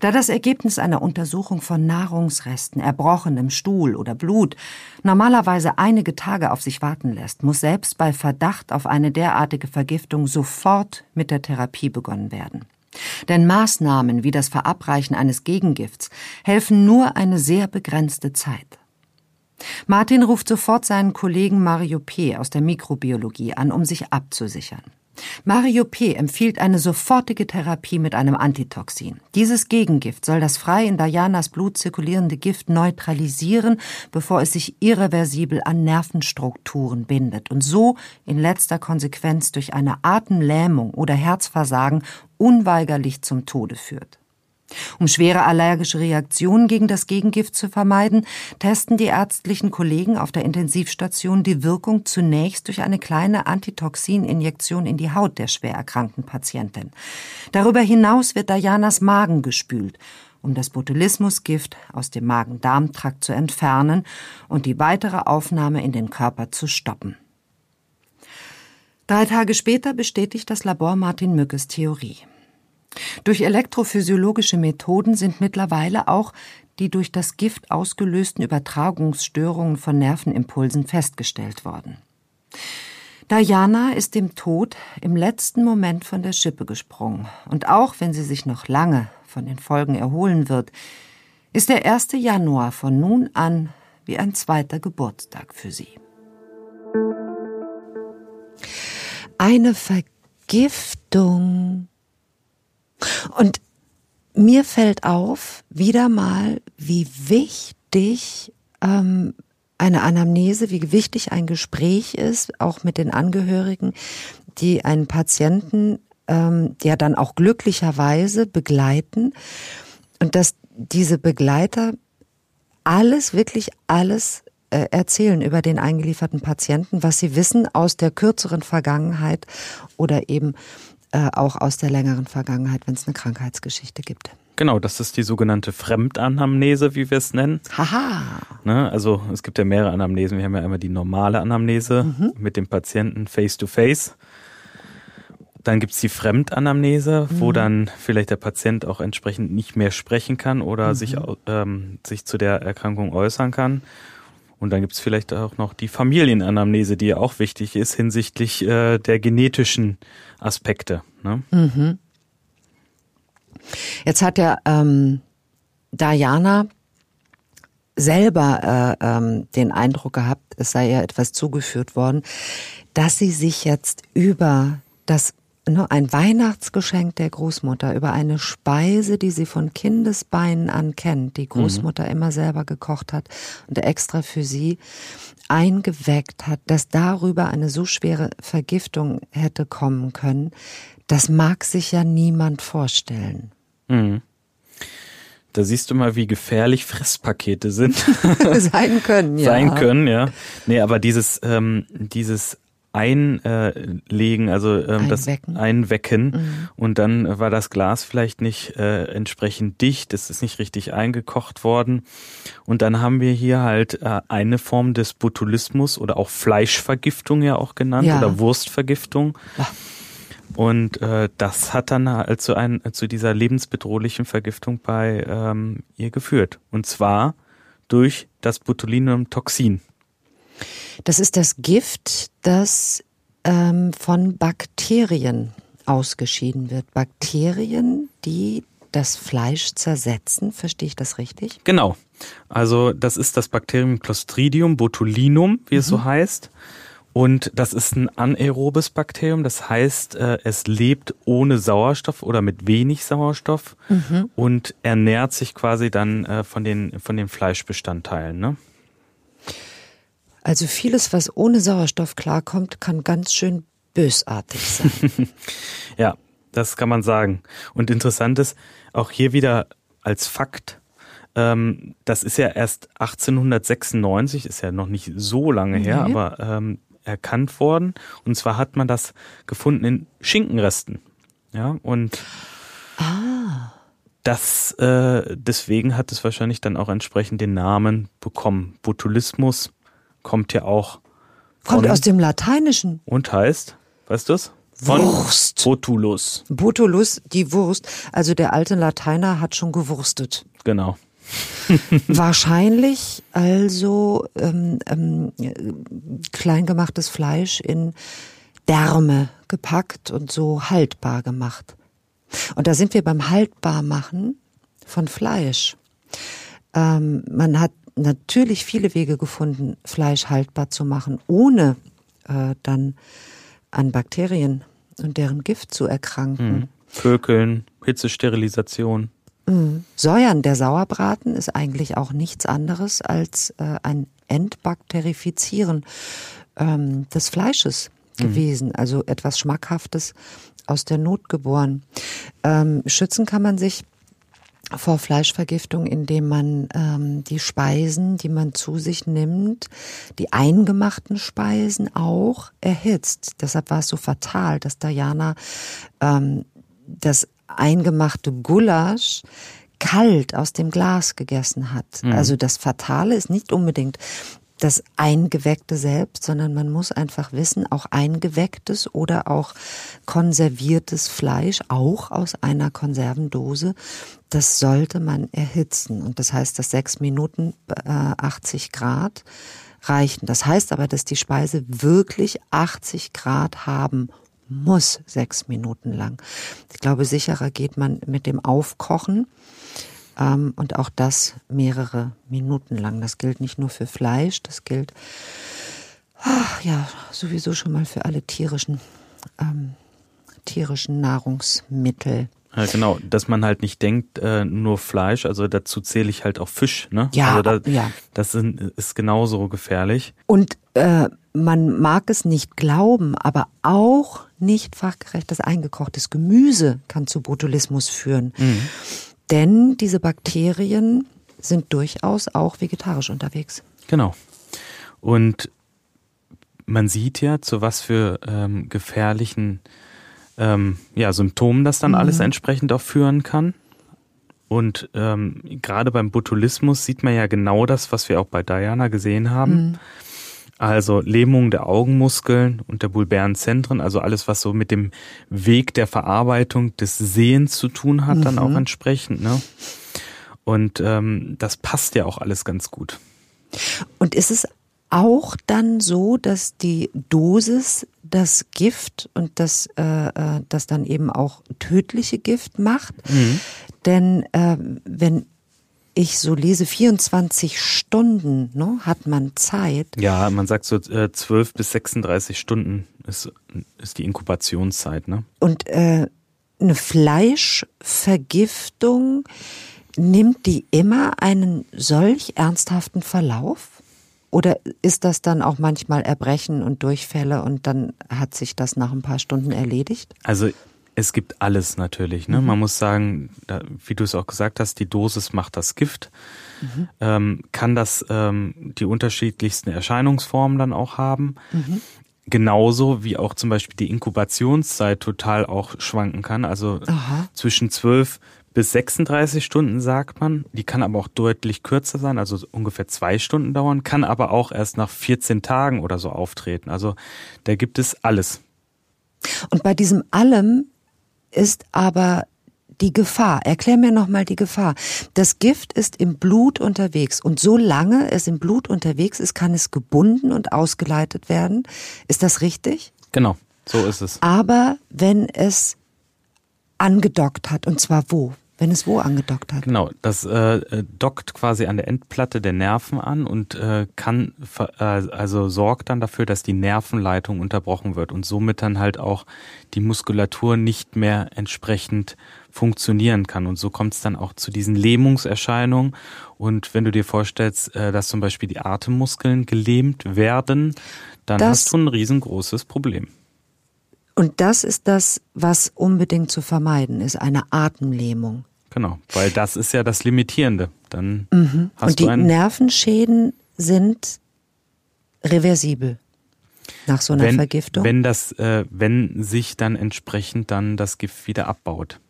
Da das Ergebnis einer Untersuchung von Nahrungsresten, erbrochenem Stuhl oder Blut normalerweise einige Tage auf sich warten lässt, muss selbst bei Verdacht auf eine derartige Vergiftung sofort mit der Therapie begonnen werden. Denn Maßnahmen wie das Verabreichen eines Gegengifts helfen nur eine sehr begrenzte Zeit. Martin ruft sofort seinen Kollegen Mario P. aus der Mikrobiologie an, um sich abzusichern. Mario P. empfiehlt eine sofortige Therapie mit einem Antitoxin. Dieses Gegengift soll das frei in Dianas Blut zirkulierende Gift neutralisieren, bevor es sich irreversibel an Nervenstrukturen bindet und so in letzter Konsequenz durch eine Atemlähmung oder Herzversagen unweigerlich zum Tode führt. Um schwere allergische Reaktionen gegen das Gegengift zu vermeiden, testen die ärztlichen Kollegen auf der Intensivstation die Wirkung zunächst durch eine kleine Antitoxininjektion in die Haut der schwer erkrankten Patientin. Darüber hinaus wird Dianas Magen gespült, um das Botulismusgift aus dem Magen-Darm-Trakt zu entfernen und die weitere Aufnahme in den Körper zu stoppen. Drei Tage später bestätigt das Labor Martin Mückes Theorie. Durch elektrophysiologische Methoden sind mittlerweile auch die durch das Gift ausgelösten Übertragungsstörungen von Nervenimpulsen festgestellt worden. Diana ist dem Tod im letzten Moment von der Schippe gesprungen, und auch wenn sie sich noch lange von den Folgen erholen wird, ist der 1. Januar von nun an wie ein zweiter Geburtstag für sie. Eine Vergiftung und mir fällt auf, wieder mal, wie wichtig ähm, eine Anamnese, wie wichtig ein Gespräch ist, auch mit den Angehörigen, die einen Patienten ähm, ja dann auch glücklicherweise begleiten. Und dass diese Begleiter alles, wirklich alles äh, erzählen über den eingelieferten Patienten, was sie wissen aus der kürzeren Vergangenheit oder eben äh, auch aus der längeren Vergangenheit, wenn es eine Krankheitsgeschichte gibt. Genau, das ist die sogenannte Fremdanamnese, wie wir es nennen. Haha. Ne, also es gibt ja mehrere Anamnesen. Wir haben ja einmal die normale Anamnese mhm. mit dem Patienten face to face. Dann gibt's die Fremdanamnese, mhm. wo dann vielleicht der Patient auch entsprechend nicht mehr sprechen kann oder mhm. sich, ähm, sich zu der Erkrankung äußern kann. Und dann gibt's vielleicht auch noch die Familienanamnese, die ja auch wichtig ist hinsichtlich äh, der genetischen Aspekte. Ne? Mhm. Jetzt hat ja ähm, Diana selber äh, ähm, den Eindruck gehabt, es sei ihr etwas zugeführt worden, dass sie sich jetzt über das ne, ein Weihnachtsgeschenk der Großmutter, über eine Speise, die sie von Kindesbeinen an kennt, die Großmutter mhm. immer selber gekocht hat und extra für sie eingeweckt hat, dass darüber eine so schwere Vergiftung hätte kommen können, das mag sich ja niemand vorstellen. Mhm. Da siehst du mal, wie gefährlich Fresspakete sind. Sein können, ja. Sein können, ja. Nee, aber dieses, ähm, dieses einlegen, also ähm, das Einwecken. Mhm. Und dann war das Glas vielleicht nicht äh, entsprechend dicht, es ist nicht richtig eingekocht worden. Und dann haben wir hier halt äh, eine Form des Botulismus oder auch Fleischvergiftung ja auch genannt ja. oder Wurstvergiftung. Ja. Und äh, das hat dann halt zu, ein, zu dieser lebensbedrohlichen Vergiftung bei ähm, ihr geführt. Und zwar durch das Botulinumtoxin. Das ist das Gift, das ähm, von Bakterien ausgeschieden wird. Bakterien, die das Fleisch zersetzen. Verstehe ich das richtig? Genau. Also das ist das Bakterium Clostridium botulinum, wie mhm. es so mhm. heißt. Und das ist ein anaerobes Bakterium, das heißt, äh, es lebt ohne Sauerstoff oder mit wenig Sauerstoff mhm. und ernährt sich quasi dann äh, von den, von den Fleischbestandteilen. Ne? Also vieles, was ohne Sauerstoff klarkommt, kann ganz schön bösartig sein. ja, das kann man sagen. Und interessant ist, auch hier wieder als Fakt, ähm, das ist ja erst 1896, ist ja noch nicht so lange her, nee. aber ähm, erkannt worden. Und zwar hat man das gefunden in Schinkenresten. Ja, und ah. das äh, deswegen hat es wahrscheinlich dann auch entsprechend den Namen bekommen. Botulismus kommt ja auch kommt aus dem Lateinischen und heißt, weißt du's? Von Wurst. Botulus. Botulus, die Wurst. Also der alte Lateiner hat schon gewurstet. Genau. Wahrscheinlich also ähm, ähm, kleingemachtes Fleisch in Därme gepackt und so haltbar gemacht. Und da sind wir beim Haltbarmachen von Fleisch. Ähm, man hat natürlich viele Wege gefunden, Fleisch haltbar zu machen, ohne äh, dann an Bakterien und deren Gift zu erkranken. Mhm. Kökeln, Hitzesterilisation. Mhm. Säuern, der Sauerbraten ist eigentlich auch nichts anderes als äh, ein Entbakterifizieren ähm, des Fleisches mhm. gewesen, also etwas Schmackhaftes aus der Not geboren. Ähm, schützen kann man sich vor Fleischvergiftung, indem man ähm, die Speisen, die man zu sich nimmt, die eingemachten Speisen auch erhitzt. Deshalb war es so fatal, dass Diana ähm, das eingemachte Gulasch kalt aus dem Glas gegessen hat. Mhm. Also das Fatale ist nicht unbedingt das Eingeweckte selbst, sondern man muss einfach wissen, auch eingewecktes oder auch konserviertes Fleisch, auch aus einer Konservendose, das sollte man erhitzen. Und das heißt, dass sechs Minuten äh, 80 Grad reichen. Das heißt aber, dass die Speise wirklich 80 Grad haben muss, sechs Minuten lang. Ich glaube, sicherer geht man mit dem Aufkochen. Ähm, und auch das mehrere Minuten lang. Das gilt nicht nur für Fleisch, das gilt ach, ja sowieso schon mal für alle tierischen, ähm, tierischen Nahrungsmittel. Ja, genau, dass man halt nicht denkt, äh, nur Fleisch, also dazu zähle ich halt auch Fisch, ne? Ja, also da, ja. Das sind, ist genauso gefährlich. Und äh, man mag es nicht glauben, aber auch nicht fachgerechtes eingekochtes Gemüse kann zu Botulismus führen. Mhm. Denn diese Bakterien sind durchaus auch vegetarisch unterwegs. Genau. Und man sieht ja, zu was für ähm, gefährlichen ähm, ja, Symptomen das dann mhm. alles entsprechend auch führen kann. Und ähm, gerade beim Botulismus sieht man ja genau das, was wir auch bei Diana gesehen haben. Mhm. Also Lähmung der Augenmuskeln und der bulbären Zentren, also alles, was so mit dem Weg der Verarbeitung des Sehens zu tun hat, mhm. dann auch mhm. entsprechend. Ne? Und ähm, das passt ja auch alles ganz gut. Und ist es auch dann so, dass die Dosis das Gift und das, äh, äh das dann eben auch tödliche Gift macht? Mhm. Denn äh, wenn ich so lese, 24 Stunden ne, hat man Zeit. Ja, man sagt so äh, 12 bis 36 Stunden ist, ist die Inkubationszeit. Ne? Und äh, eine Fleischvergiftung, nimmt die immer einen solch ernsthaften Verlauf? Oder ist das dann auch manchmal Erbrechen und Durchfälle und dann hat sich das nach ein paar Stunden erledigt? Also es gibt alles natürlich. Ne? Mhm. Man muss sagen, da, wie du es auch gesagt hast, die Dosis macht das Gift. Mhm. Ähm, kann das ähm, die unterschiedlichsten Erscheinungsformen dann auch haben. Mhm. Genauso wie auch zum Beispiel die Inkubationszeit total auch schwanken kann. Also Aha. zwischen 12 bis 36 Stunden sagt man. Die kann aber auch deutlich kürzer sein, also ungefähr zwei Stunden dauern, kann aber auch erst nach 14 Tagen oder so auftreten. Also da gibt es alles. Und bei diesem allem ist aber die Gefahr. Erklär mir nochmal die Gefahr. Das Gift ist im Blut unterwegs und solange es im Blut unterwegs ist, kann es gebunden und ausgeleitet werden. Ist das richtig? Genau, so ist es. Aber wenn es angedockt hat, und zwar wo? Wenn es wo angedockt hat? Genau, das äh, äh, dockt quasi an der Endplatte der Nerven an und äh, kann äh, also sorgt dann dafür, dass die Nervenleitung unterbrochen wird und somit dann halt auch die Muskulatur nicht mehr entsprechend funktionieren kann. Und so kommt es dann auch zu diesen Lähmungserscheinungen. Und wenn du dir vorstellst, äh, dass zum Beispiel die Atemmuskeln gelähmt werden, dann das hast du ein riesengroßes Problem. Und das ist das, was unbedingt zu vermeiden ist, eine Atemlähmung. Genau, weil das ist ja das Limitierende. Dann mhm. hast Und die du Nervenschäden sind reversibel nach so einer wenn, Vergiftung. Wenn das, äh, wenn sich dann entsprechend dann das Gift wieder abbaut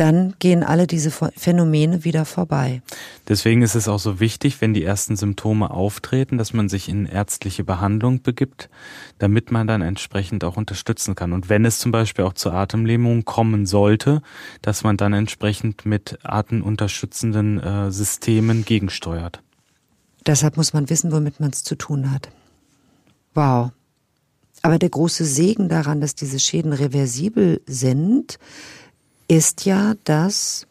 dann gehen alle diese Phänomene wieder vorbei. Deswegen ist es auch so wichtig, wenn die ersten Symptome auftreten, dass man sich in ärztliche Behandlung begibt, damit man dann entsprechend auch unterstützen kann. Und wenn es zum Beispiel auch zur Atemlähmung kommen sollte, dass man dann entsprechend mit atemunterstützenden äh, Systemen gegensteuert. Deshalb muss man wissen, womit man es zu tun hat. Wow. Aber der große Segen daran, dass diese Schäden reversibel sind, ist ja, dass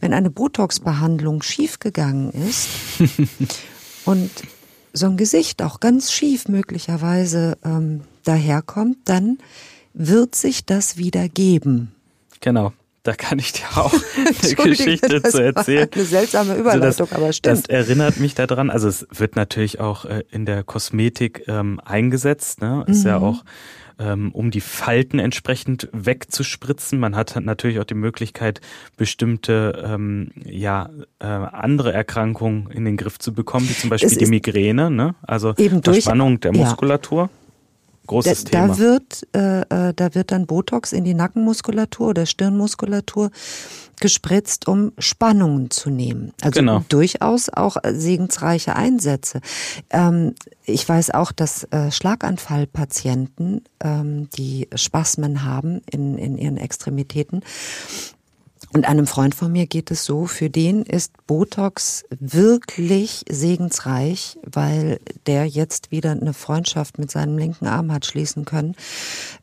wenn eine Botox-Behandlung schiefgegangen ist und so ein Gesicht auch ganz schief möglicherweise ähm, daherkommt, dann wird sich das wieder geben. Genau. Da kann ich dir auch eine Geschichte zu erzählen. Eine seltsame Überleitung, also das, aber stimmt. Das erinnert mich daran. Also es wird natürlich auch äh, in der Kosmetik ähm, eingesetzt. Ne? Ist mhm. ja auch ähm, um die Falten entsprechend wegzuspritzen. Man hat natürlich auch die Möglichkeit, bestimmte ähm, ja äh, andere Erkrankungen in den Griff zu bekommen, wie zum Beispiel die Migräne, ne? also eben Verspannung der Muskulatur. Ja. Großes da, Thema. Da wird, äh, äh, da wird dann Botox in die Nackenmuskulatur oder Stirnmuskulatur gespritzt, um Spannungen zu nehmen. Also genau. durchaus auch segensreiche Einsätze. Ähm, ich weiß auch, dass äh, Schlaganfallpatienten, ähm, die Spasmen haben in, in ihren Extremitäten, und einem Freund von mir geht es so, für den ist Botox wirklich segensreich, weil der jetzt wieder eine Freundschaft mit seinem linken Arm hat schließen können,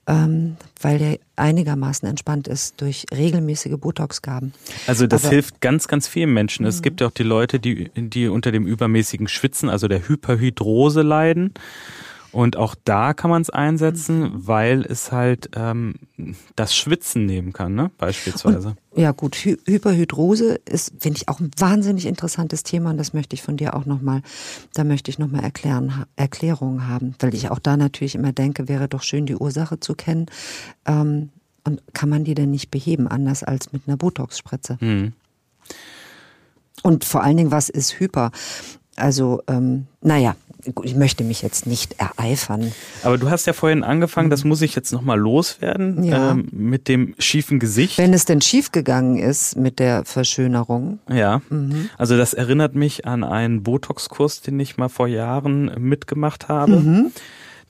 ähm, weil der einigermaßen entspannt ist durch regelmäßige Botoxgaben. Also das Aber, hilft ganz, ganz vielen Menschen. Es mhm. gibt ja auch die Leute, die, die unter dem übermäßigen Schwitzen, also der Hyperhydrose leiden. Und auch da kann man es einsetzen, mhm. weil es halt ähm, das Schwitzen nehmen kann, ne? beispielsweise. Und, ja gut, Hy Hyperhydrose ist, finde ich, auch ein wahnsinnig interessantes Thema und das möchte ich von dir auch nochmal, da möchte ich nochmal erklären, Erklärungen haben, weil ich auch da natürlich immer denke, wäre doch schön, die Ursache zu kennen. Ähm, und kann man die denn nicht beheben, anders als mit einer Botox-Spritze? Mhm. Und vor allen Dingen, was ist Hyper? Also, ähm, naja, ich möchte mich jetzt nicht ereifern. Aber du hast ja vorhin angefangen, das muss ich jetzt nochmal loswerden, ja. ähm, mit dem schiefen Gesicht. Wenn es denn schief gegangen ist mit der Verschönerung. Ja, mhm. also das erinnert mich an einen Botox-Kurs, den ich mal vor Jahren mitgemacht habe. Mhm.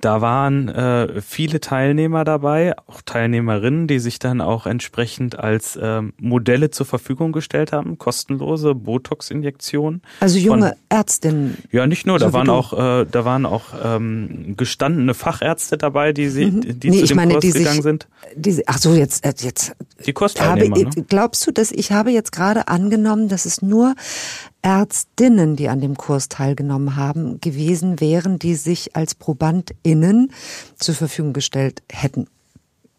Da waren äh, viele Teilnehmer dabei, auch Teilnehmerinnen, die sich dann auch entsprechend als äh, Modelle zur Verfügung gestellt haben, kostenlose Botox-Injektionen. Also junge von, Ärztinnen. Ja, nicht nur, so da waren auch, äh, da waren auch ähm, gestandene Fachärzte dabei, die sie, mhm. die nee, zu dem meine, Kurs die gegangen sich, sind. Die, ach so, jetzt, äh, jetzt. Die Kursteilnehmer. Habe, ne? Glaubst du, dass ich habe jetzt gerade angenommen, dass es nur Ärztinnen, die an dem Kurs teilgenommen haben, gewesen wären, die sich als ProbandInnen zur Verfügung gestellt hätten.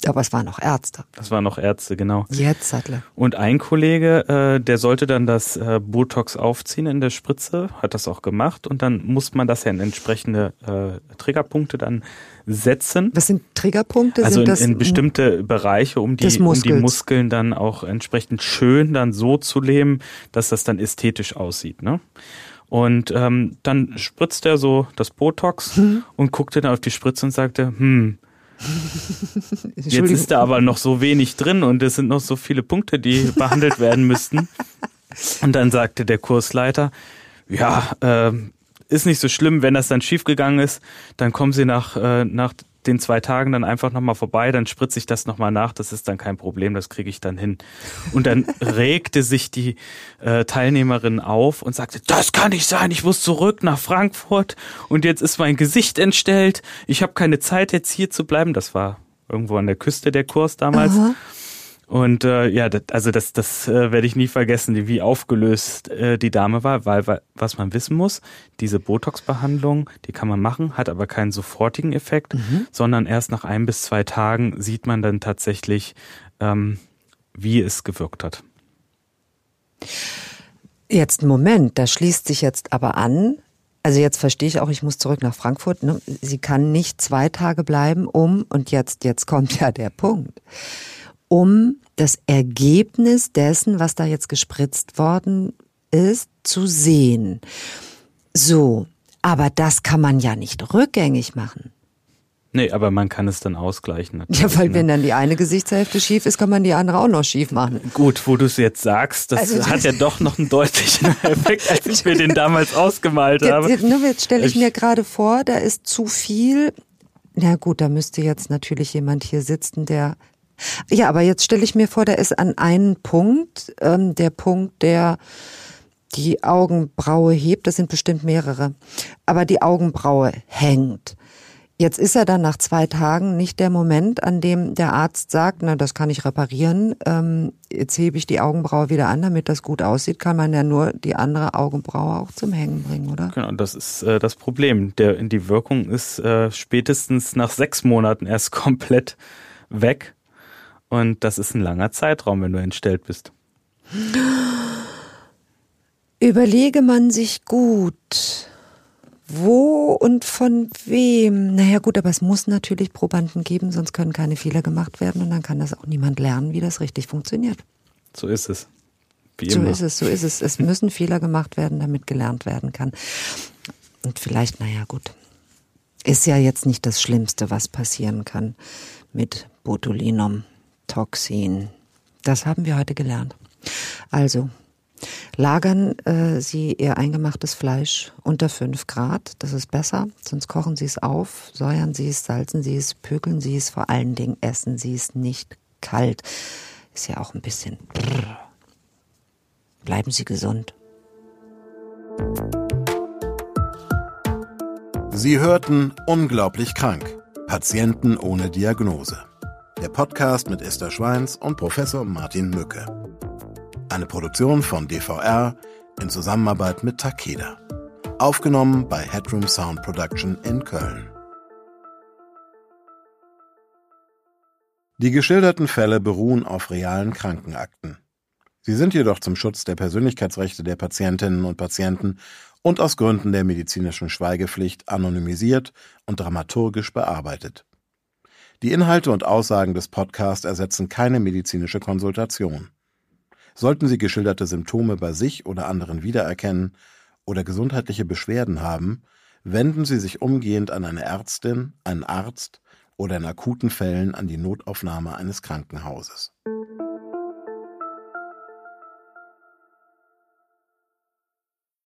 Aber es waren noch Ärzte. Das waren noch Ärzte, genau. Jetzt, Sattle. Und ein Kollege, äh, der sollte dann das äh, Botox aufziehen in der Spritze, hat das auch gemacht und dann muss man das ja in entsprechende äh, Triggerpunkte dann setzen. Was sind Triggerpunkte? Also sind in, in bestimmte Bereiche, um die, um die Muskeln dann auch entsprechend schön dann so zu leben, dass das dann ästhetisch aussieht. Ne? Und ähm, dann spritzt er so das Botox hm. und guckte dann auf die Spritze und sagte, hm, Jetzt ist da aber noch so wenig drin und es sind noch so viele Punkte, die behandelt werden müssten. Und dann sagte der Kursleiter, ja, äh, ist nicht so schlimm, wenn das dann schiefgegangen ist, dann kommen Sie nach, äh, nach den zwei Tagen dann einfach nochmal vorbei, dann spritze ich das nochmal nach, das ist dann kein Problem, das kriege ich dann hin. Und dann regte sich die äh, Teilnehmerin auf und sagte, das kann nicht sein, ich muss zurück nach Frankfurt und jetzt ist mein Gesicht entstellt, ich habe keine Zeit jetzt hier zu bleiben. Das war irgendwo an der Küste der Kurs damals. Aha. Und äh, ja, das, also das, das äh, werde ich nie vergessen, wie aufgelöst äh, die Dame war, weil, weil was man wissen muss, diese Botox-Behandlung, die kann man machen, hat aber keinen sofortigen Effekt, mhm. sondern erst nach ein bis zwei Tagen sieht man dann tatsächlich, ähm, wie es gewirkt hat. Jetzt Moment, da schließt sich jetzt aber an. Also jetzt verstehe ich auch, ich muss zurück nach Frankfurt. Ne? Sie kann nicht zwei Tage bleiben, um und jetzt jetzt kommt ja der Punkt um das Ergebnis dessen, was da jetzt gespritzt worden ist, zu sehen. So, aber das kann man ja nicht rückgängig machen. Nee, aber man kann es dann ausgleichen. Ja, weil ne? wenn dann die eine Gesichtshälfte schief ist, kann man die andere auch noch schief machen. Gut, wo du es jetzt sagst, das also, hat ja doch noch einen deutlichen Effekt, als ich mir den damals ausgemalt habe. Jetzt, jetzt stelle ich mir gerade vor, da ist zu viel. Na gut, da müsste jetzt natürlich jemand hier sitzen, der ja, aber jetzt stelle ich mir vor, da ist an einen Punkt, ähm, der Punkt, der die Augenbraue hebt, das sind bestimmt mehrere, aber die Augenbraue hängt. Jetzt ist er dann nach zwei Tagen nicht der Moment, an dem der Arzt sagt, na, das kann ich reparieren, ähm, jetzt hebe ich die Augenbraue wieder an, damit das gut aussieht, kann man ja nur die andere Augenbraue auch zum Hängen bringen, oder? Genau, das ist äh, das Problem. Der, die Wirkung ist äh, spätestens nach sechs Monaten erst komplett weg. Und das ist ein langer Zeitraum, wenn du entstellt bist. Überlege man sich gut, Wo und von wem? Naja gut, aber es muss natürlich Probanden geben, sonst können keine Fehler gemacht werden und dann kann das auch niemand lernen, wie das richtig funktioniert. So ist es. Wie so ist es, so ist es. Es müssen Fehler gemacht werden, damit gelernt werden kann. Und vielleicht, naja gut, ist ja jetzt nicht das Schlimmste, was passieren kann mit Botulinum, Toxin. Das haben wir heute gelernt. Also, Lagern äh, Sie Ihr eingemachtes Fleisch unter 5 Grad, das ist besser, sonst kochen Sie es auf, säuern Sie es, salzen Sie es, pökeln Sie es, vor allen Dingen essen Sie es nicht kalt. Ist ja auch ein bisschen. Brrr. Bleiben Sie gesund. Sie hörten Unglaublich krank. Patienten ohne Diagnose. Der Podcast mit Esther Schweins und Professor Martin Mücke. Eine Produktion von DVR in Zusammenarbeit mit Takeda. Aufgenommen bei Headroom Sound Production in Köln. Die geschilderten Fälle beruhen auf realen Krankenakten. Sie sind jedoch zum Schutz der Persönlichkeitsrechte der Patientinnen und Patienten und aus Gründen der medizinischen Schweigepflicht anonymisiert und dramaturgisch bearbeitet. Die Inhalte und Aussagen des Podcasts ersetzen keine medizinische Konsultation. Sollten Sie geschilderte Symptome bei sich oder anderen wiedererkennen oder gesundheitliche Beschwerden haben, wenden Sie sich umgehend an eine Ärztin, einen Arzt oder in akuten Fällen an die Notaufnahme eines Krankenhauses.